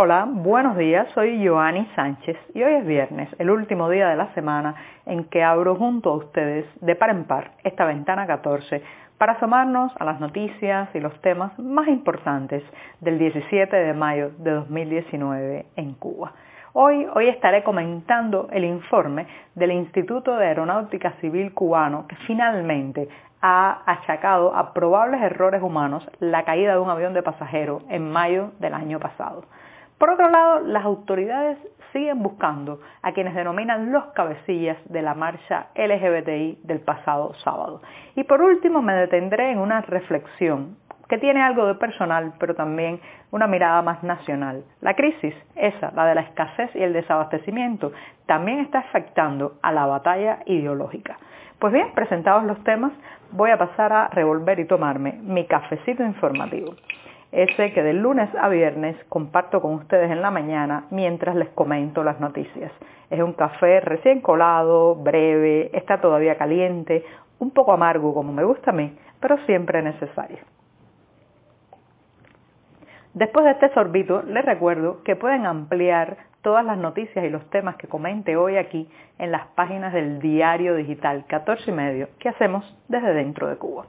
Hola, buenos días, soy Joanny Sánchez y hoy es viernes, el último día de la semana en que abro junto a ustedes de par en par esta ventana 14 para asomarnos a las noticias y los temas más importantes del 17 de mayo de 2019 en Cuba. Hoy, hoy estaré comentando el informe del Instituto de Aeronáutica Civil cubano que finalmente ha achacado a probables errores humanos la caída de un avión de pasajeros en mayo del año pasado. Por otro lado, las autoridades siguen buscando a quienes denominan los cabecillas de la marcha LGBTI del pasado sábado. Y por último me detendré en una reflexión que tiene algo de personal, pero también una mirada más nacional. La crisis, esa, la de la escasez y el desabastecimiento, también está afectando a la batalla ideológica. Pues bien, presentados los temas, voy a pasar a revolver y tomarme mi cafecito informativo ese que de lunes a viernes comparto con ustedes en la mañana mientras les comento las noticias. Es un café recién colado, breve, está todavía caliente, un poco amargo como me gusta a mí, pero siempre necesario. Después de este sorbito, les recuerdo que pueden ampliar todas las noticias y los temas que comente hoy aquí en las páginas del diario digital 14 y medio que hacemos desde dentro de Cuba.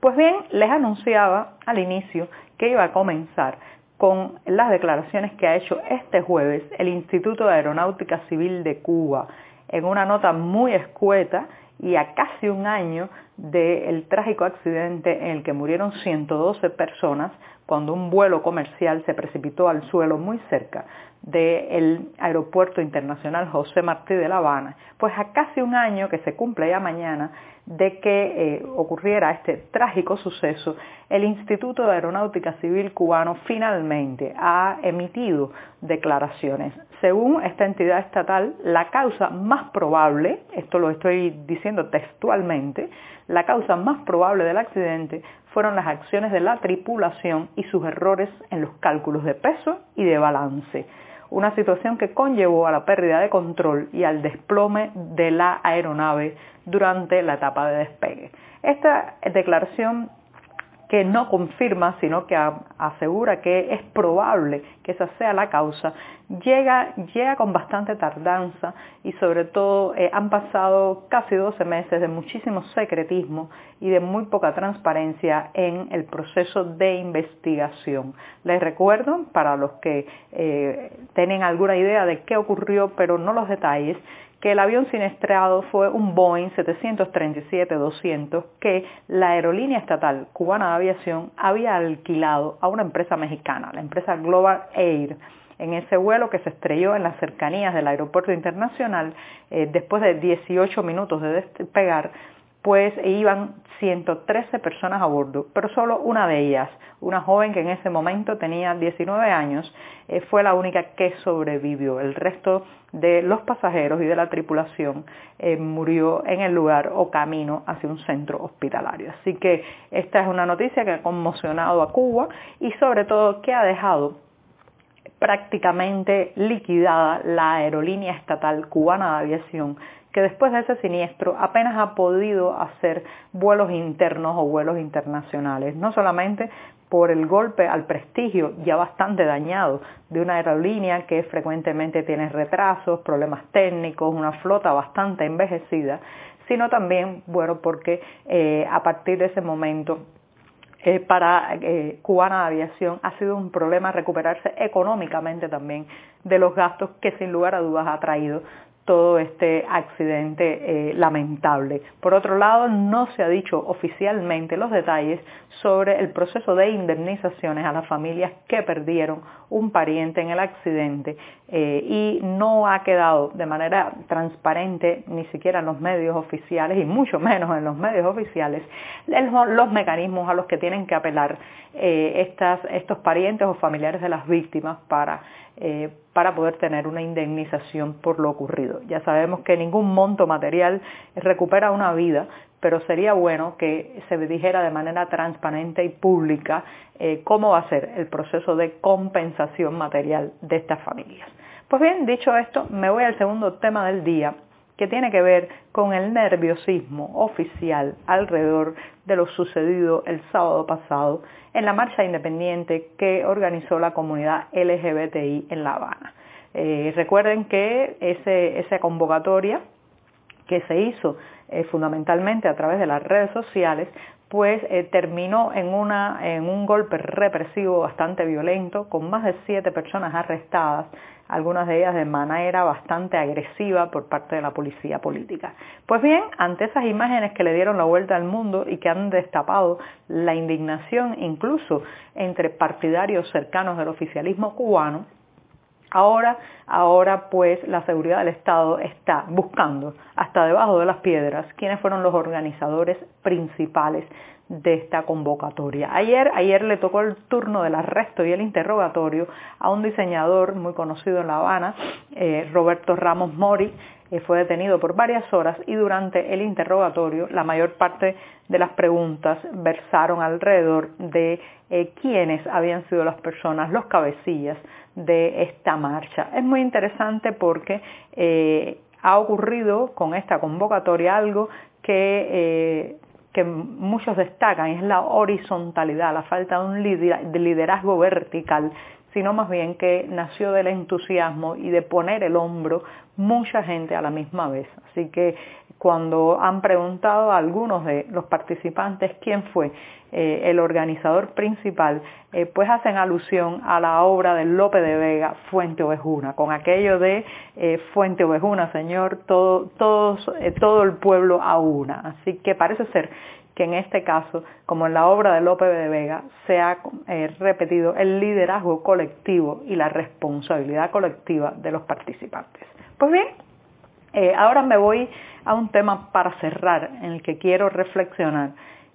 Pues bien, les anunciaba al inicio que iba a comenzar con las declaraciones que ha hecho este jueves el Instituto de Aeronáutica Civil de Cuba en una nota muy escueta y a casi un año del trágico accidente en el que murieron 112 personas cuando un vuelo comercial se precipitó al suelo muy cerca del Aeropuerto Internacional José Martí de La Habana, pues a casi un año que se cumple ya mañana de que eh, ocurriera este trágico suceso, el Instituto de Aeronáutica Civil cubano finalmente ha emitido declaraciones. Según esta entidad estatal, la causa más probable, esto lo estoy diciendo textualmente, la causa más probable del accidente fueron las acciones de la tripulación y sus errores en los cálculos de peso y de balance una situación que conllevó a la pérdida de control y al desplome de la aeronave durante la etapa de despegue. Esta declaración que no confirma, sino que asegura que es probable que esa sea la causa, llega, llega con bastante tardanza y sobre todo eh, han pasado casi 12 meses de muchísimo secretismo y de muy poca transparencia en el proceso de investigación. Les recuerdo, para los que eh, tienen alguna idea de qué ocurrió, pero no los detalles, que el avión siniestrado fue un Boeing 737-200 que la aerolínea estatal cubana de aviación había alquilado a una empresa mexicana, la empresa Global Air en ese vuelo que se estrelló en las cercanías del aeropuerto internacional eh, después de 18 minutos de despegar pues iban 113 personas a bordo, pero solo una de ellas, una joven que en ese momento tenía 19 años, eh, fue la única que sobrevivió. El resto de los pasajeros y de la tripulación eh, murió en el lugar o camino hacia un centro hospitalario. Así que esta es una noticia que ha conmocionado a Cuba y sobre todo que ha dejado prácticamente liquidada la aerolínea estatal cubana de aviación que después de ese siniestro apenas ha podido hacer vuelos internos o vuelos internacionales, no solamente por el golpe al prestigio ya bastante dañado de una aerolínea que frecuentemente tiene retrasos, problemas técnicos, una flota bastante envejecida, sino también, bueno, porque eh, a partir de ese momento eh, para eh, Cubana de Aviación ha sido un problema recuperarse económicamente también de los gastos que sin lugar a dudas ha traído todo este accidente eh, lamentable. Por otro lado, no se ha dicho oficialmente los detalles sobre el proceso de indemnizaciones a las familias que perdieron un pariente en el accidente eh, y no ha quedado de manera transparente ni siquiera en los medios oficiales y mucho menos en los medios oficiales los mecanismos a los que tienen que apelar eh, estos parientes o familiares de las víctimas para eh, para poder tener una indemnización por lo ocurrido. Ya sabemos que ningún monto material recupera una vida, pero sería bueno que se dijera de manera transparente y pública eh, cómo va a ser el proceso de compensación material de estas familias. Pues bien, dicho esto, me voy al segundo tema del día, que tiene que ver con el nerviosismo oficial alrededor de lo sucedido el sábado pasado en la marcha independiente que organizó la comunidad LGBTI en La Habana. Eh, recuerden que esa convocatoria que se hizo eh, fundamentalmente a través de las redes sociales, pues eh, terminó en, en un golpe represivo bastante violento, con más de siete personas arrestadas, algunas de ellas de manera bastante agresiva por parte de la policía política. Pues bien, ante esas imágenes que le dieron la vuelta al mundo y que han destapado la indignación incluso entre partidarios cercanos del oficialismo cubano, Ahora, ahora pues la seguridad del Estado está buscando hasta debajo de las piedras quiénes fueron los organizadores principales de esta convocatoria. Ayer, ayer le tocó el turno del arresto y el interrogatorio a un diseñador muy conocido en La Habana, eh, Roberto Ramos Mori, eh, fue detenido por varias horas y durante el interrogatorio la mayor parte de las preguntas versaron alrededor de eh, quiénes habían sido las personas, los cabecillas de esta marcha. Es muy interesante porque ha ocurrido con esta convocatoria algo que que muchos destacan es la horizontalidad, la falta de un liderazgo vertical, sino más bien que nació del entusiasmo y de poner el hombro mucha gente a la misma vez. Así que cuando han preguntado a algunos de los participantes quién fue eh, el organizador principal, eh, pues hacen alusión a la obra de Lope de Vega, Fuente Ovejuna, con aquello de eh, Fuente Ovejuna, Señor, todo, todo el pueblo a una. Así que parece ser que en este caso, como en la obra de Lope de Vega, se ha repetido el liderazgo colectivo y la responsabilidad colectiva de los participantes. Pues bien, eh, ahora me voy a un tema para cerrar en el que quiero reflexionar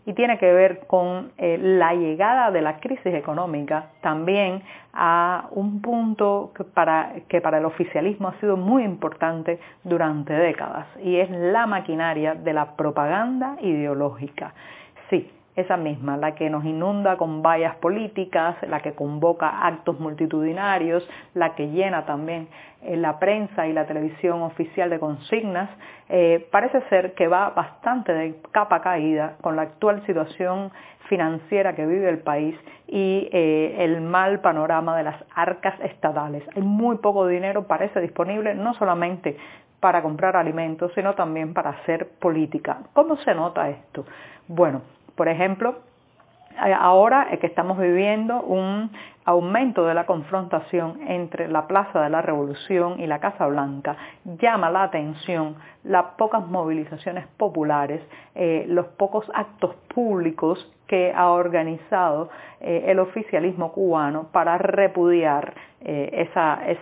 y tiene que ver con eh, la llegada de la crisis económica también a un punto que para, que para el oficialismo ha sido muy importante durante décadas y es la maquinaria de la propaganda ideológica. Sí, esa misma, la que nos inunda con vallas políticas, la que convoca actos multitudinarios, la que llena también eh, la prensa y la televisión oficial de consignas, eh, parece ser que va bastante de capa caída con la actual situación financiera que vive el país y eh, el mal panorama de las arcas estatales. Hay muy poco dinero, parece disponible, no solamente para comprar alimentos, sino también para hacer política. ¿Cómo se nota esto? Bueno, por ejemplo, eh, ahora es que estamos viviendo un aumento de la confrontación entre la Plaza de la Revolución y la Casa Blanca llama la atención las pocas movilizaciones populares, eh, los pocos actos públicos que ha organizado eh, el oficialismo cubano para repudiar eh, esas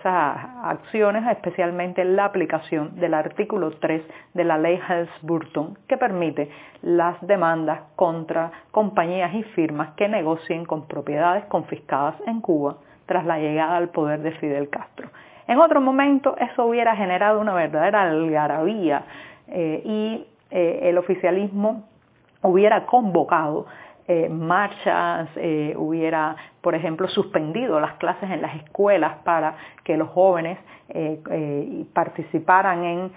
acciones, especialmente la aplicación del artículo 3 de la ley Helms-Burton, que permite las demandas contra compañías y firmas que negocien con propiedades confiscadas en Cuba tras la llegada al poder de Fidel Castro. En otro momento eso hubiera generado una verdadera algarabía eh, y eh, el oficialismo hubiera convocado eh, marchas, hubiera, por ejemplo, suspendido las clases en las escuelas para que los jóvenes participaran en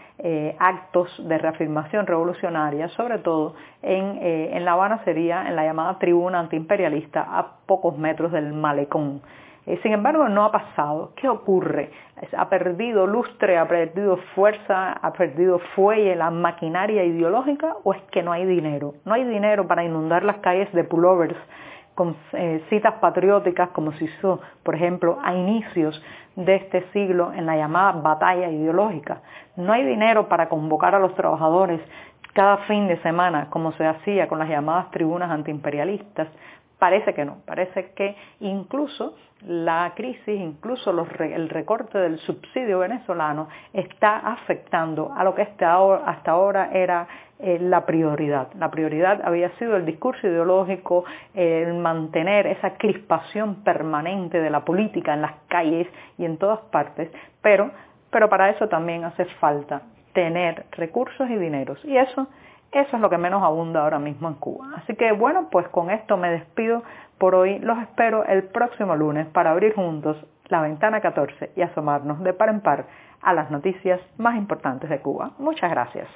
actos de reafirmación revolucionaria, sobre todo en, en La Habana sería en la llamada tribuna antiimperialista a pocos metros del malecón. Eh, sin embargo, no ha pasado. ¿Qué ocurre? Ha perdido lustre, ha perdido fuerza, ha perdido fuelle la maquinaria ideológica o es que no hay dinero? No hay dinero para inundar las calles de pullovers con eh, citas patrióticas como se hizo, por ejemplo, a inicios de este siglo en la llamada batalla ideológica. No hay dinero para convocar a los trabajadores cada fin de semana como se hacía con las llamadas tribunas antiimperialistas. Parece que no, parece que incluso la crisis, incluso el recorte del subsidio venezolano está afectando a lo que hasta ahora, era eh, la prioridad. La prioridad había sido el discurso ideológico, el mantener esa crispación permanente de la política en las calles y en todas partes, pero, pero para eso también hace falta tener recursos y dineros. Y eso eso es lo que menos abunda ahora mismo en Cuba. Así que bueno, pues con esto me despido por hoy. Los espero el próximo lunes para abrir juntos la ventana 14 y asomarnos de par en par a las noticias más importantes de Cuba. Muchas gracias.